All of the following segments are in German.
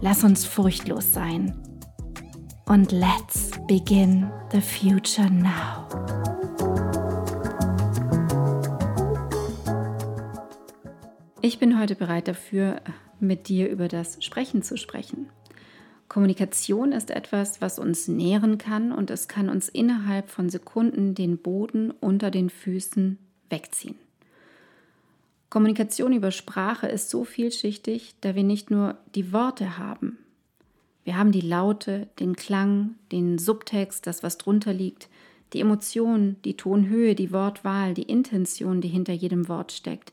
Lass uns furchtlos sein. Und let's begin the future now. Ich bin heute bereit dafür, mit dir über das Sprechen zu sprechen. Kommunikation ist etwas, was uns nähren kann und es kann uns innerhalb von Sekunden den Boden unter den Füßen wegziehen. Kommunikation über Sprache ist so vielschichtig, da wir nicht nur die Worte haben. Wir haben die Laute, den Klang, den Subtext, das, was drunter liegt, die Emotion, die Tonhöhe, die Wortwahl, die Intention, die hinter jedem Wort steckt,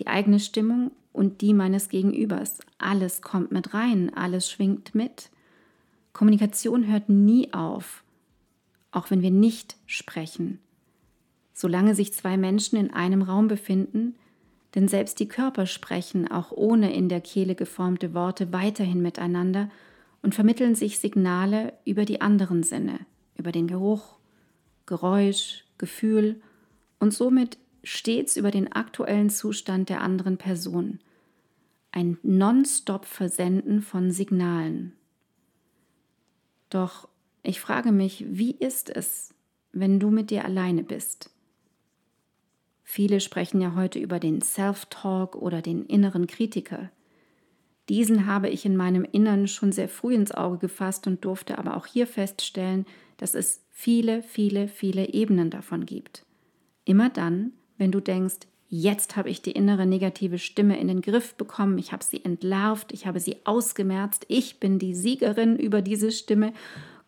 die eigene Stimmung und die meines Gegenübers. Alles kommt mit rein, alles schwingt mit. Kommunikation hört nie auf, auch wenn wir nicht sprechen. Solange sich zwei Menschen in einem Raum befinden, denn selbst die Körper sprechen auch ohne in der Kehle geformte Worte weiterhin miteinander und vermitteln sich Signale über die anderen Sinne, über den Geruch, Geräusch, Gefühl und somit stets über den aktuellen Zustand der anderen Person. Ein nonstop Versenden von Signalen. Doch ich frage mich, wie ist es, wenn du mit dir alleine bist? Viele sprechen ja heute über den Self-Talk oder den inneren Kritiker. Diesen habe ich in meinem Innern schon sehr früh ins Auge gefasst und durfte aber auch hier feststellen, dass es viele, viele, viele Ebenen davon gibt. Immer dann, wenn du denkst, jetzt habe ich die innere negative Stimme in den Griff bekommen, ich habe sie entlarvt, ich habe sie ausgemerzt, ich bin die Siegerin über diese Stimme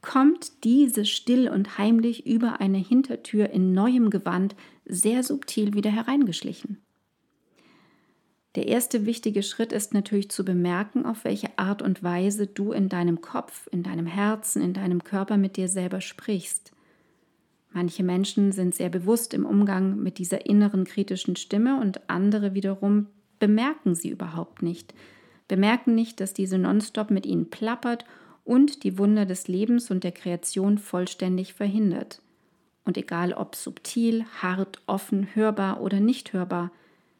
kommt diese still und heimlich über eine Hintertür in neuem Gewand sehr subtil wieder hereingeschlichen. Der erste wichtige Schritt ist natürlich zu bemerken, auf welche Art und Weise du in deinem Kopf, in deinem Herzen, in deinem Körper mit dir selber sprichst. Manche Menschen sind sehr bewusst im Umgang mit dieser inneren kritischen Stimme und andere wiederum bemerken sie überhaupt nicht, bemerken nicht, dass diese nonstop mit ihnen plappert und die Wunder des Lebens und der Kreation vollständig verhindert. Und egal ob subtil, hart, offen, hörbar oder nicht hörbar,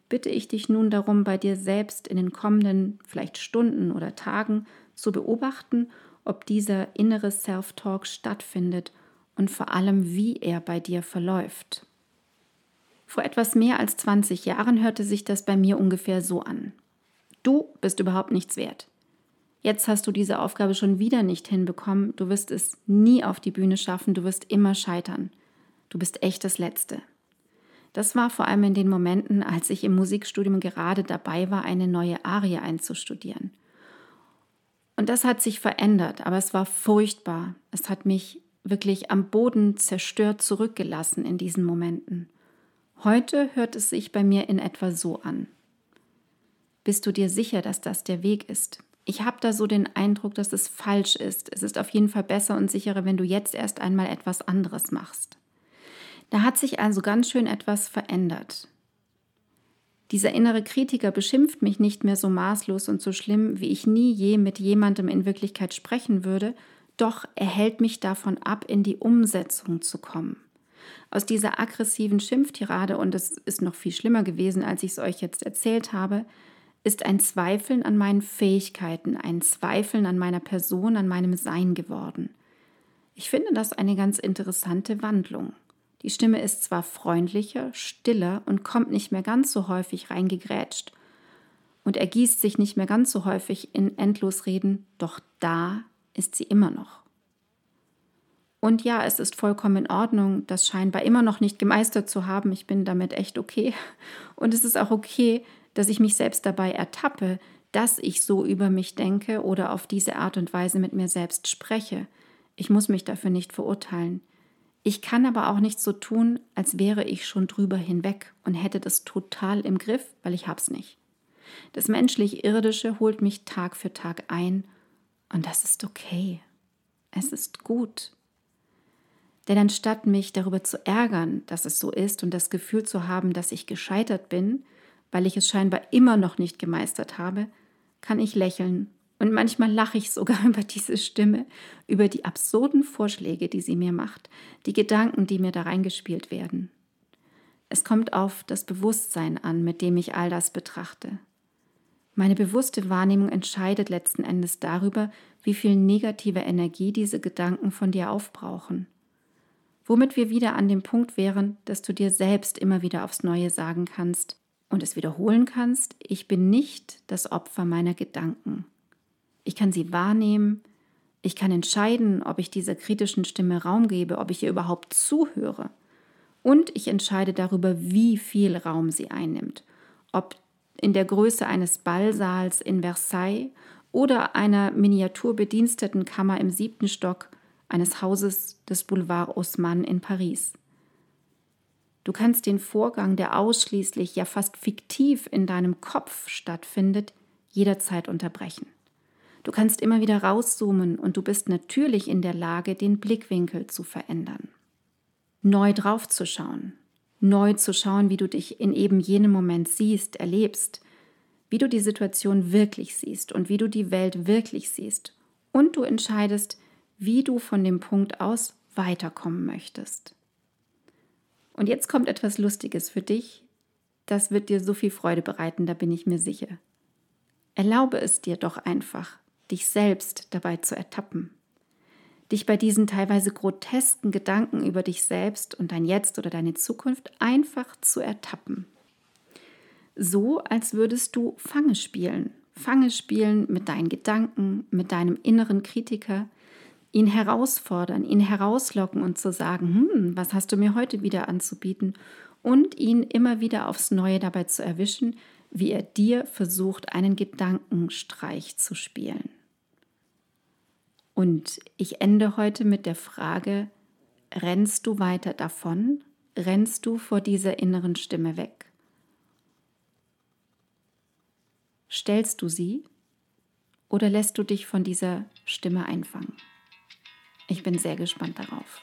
bitte ich dich nun darum, bei dir selbst in den kommenden vielleicht Stunden oder Tagen zu beobachten, ob dieser innere Self-Talk stattfindet und vor allem, wie er bei dir verläuft. Vor etwas mehr als 20 Jahren hörte sich das bei mir ungefähr so an. Du bist überhaupt nichts wert. Jetzt hast du diese Aufgabe schon wieder nicht hinbekommen. Du wirst es nie auf die Bühne schaffen. Du wirst immer scheitern. Du bist echt das Letzte. Das war vor allem in den Momenten, als ich im Musikstudium gerade dabei war, eine neue Arie einzustudieren. Und das hat sich verändert, aber es war furchtbar. Es hat mich wirklich am Boden zerstört zurückgelassen in diesen Momenten. Heute hört es sich bei mir in etwa so an. Bist du dir sicher, dass das der Weg ist? ich habe da so den Eindruck, dass es falsch ist. Es ist auf jeden Fall besser und sicherer, wenn du jetzt erst einmal etwas anderes machst. Da hat sich also ganz schön etwas verändert. Dieser innere Kritiker beschimpft mich nicht mehr so maßlos und so schlimm, wie ich nie je mit jemandem in Wirklichkeit sprechen würde, doch er hält mich davon ab, in die Umsetzung zu kommen. Aus dieser aggressiven Schimpftirade, und es ist noch viel schlimmer gewesen, als ich es euch jetzt erzählt habe, ist ein Zweifeln an meinen Fähigkeiten, ein Zweifeln an meiner Person, an meinem Sein geworden. Ich finde das eine ganz interessante Wandlung. Die Stimme ist zwar freundlicher, stiller und kommt nicht mehr ganz so häufig reingegrätscht und ergießt sich nicht mehr ganz so häufig in Endlosreden, doch da ist sie immer noch. Und ja, es ist vollkommen in Ordnung, das scheinbar immer noch nicht gemeistert zu haben. Ich bin damit echt okay. Und es ist auch okay, dass ich mich selbst dabei ertappe, dass ich so über mich denke oder auf diese Art und Weise mit mir selbst spreche. Ich muss mich dafür nicht verurteilen. Ich kann aber auch nicht so tun, als wäre ich schon drüber hinweg und hätte das total im Griff, weil ich hab's nicht. Das menschlich-irdische holt mich Tag für Tag ein und das ist okay. Es ist gut. Denn anstatt mich darüber zu ärgern, dass es so ist und das Gefühl zu haben, dass ich gescheitert bin, weil ich es scheinbar immer noch nicht gemeistert habe, kann ich lächeln und manchmal lache ich sogar über diese Stimme, über die absurden Vorschläge, die sie mir macht, die Gedanken, die mir da reingespielt werden. Es kommt auf das Bewusstsein an, mit dem ich all das betrachte. Meine bewusste Wahrnehmung entscheidet letzten Endes darüber, wie viel negative Energie diese Gedanken von dir aufbrauchen womit wir wieder an dem Punkt wären, dass du dir selbst immer wieder aufs Neue sagen kannst und es wiederholen kannst, ich bin nicht das Opfer meiner Gedanken. Ich kann sie wahrnehmen, ich kann entscheiden, ob ich dieser kritischen Stimme Raum gebe, ob ich ihr überhaupt zuhöre. Und ich entscheide darüber, wie viel Raum sie einnimmt. Ob in der Größe eines Ballsaals in Versailles oder einer Miniaturbedienstetenkammer im siebten Stock eines Hauses des Boulevard Haussmann in Paris. Du kannst den Vorgang, der ausschließlich, ja fast fiktiv in deinem Kopf stattfindet, jederzeit unterbrechen. Du kannst immer wieder rauszoomen und du bist natürlich in der Lage, den Blickwinkel zu verändern. Neu draufzuschauen, neu zu schauen, wie du dich in eben jenem Moment siehst, erlebst, wie du die Situation wirklich siehst und wie du die Welt wirklich siehst. Und du entscheidest, wie du von dem Punkt aus weiterkommen möchtest. Und jetzt kommt etwas Lustiges für dich. Das wird dir so viel Freude bereiten, da bin ich mir sicher. Erlaube es dir doch einfach, dich selbst dabei zu ertappen. Dich bei diesen teilweise grotesken Gedanken über dich selbst und dein Jetzt oder deine Zukunft einfach zu ertappen. So, als würdest du Fange spielen. Fange spielen mit deinen Gedanken, mit deinem inneren Kritiker, ihn herausfordern, ihn herauslocken und zu sagen, hm, was hast du mir heute wieder anzubieten? Und ihn immer wieder aufs Neue dabei zu erwischen, wie er dir versucht, einen Gedankenstreich zu spielen. Und ich ende heute mit der Frage, rennst du weiter davon? Rennst du vor dieser inneren Stimme weg? Stellst du sie oder lässt du dich von dieser Stimme einfangen? Ich bin sehr gespannt darauf.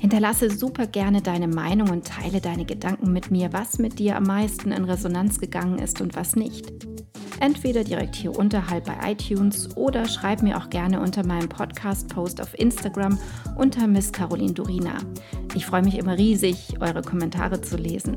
Hinterlasse super gerne deine Meinung und teile deine Gedanken mit mir, was mit dir am meisten in Resonanz gegangen ist und was nicht. Entweder direkt hier unterhalb bei iTunes oder schreib mir auch gerne unter meinem Podcast-Post auf Instagram unter Miss Caroline Durina. Ich freue mich immer riesig, eure Kommentare zu lesen.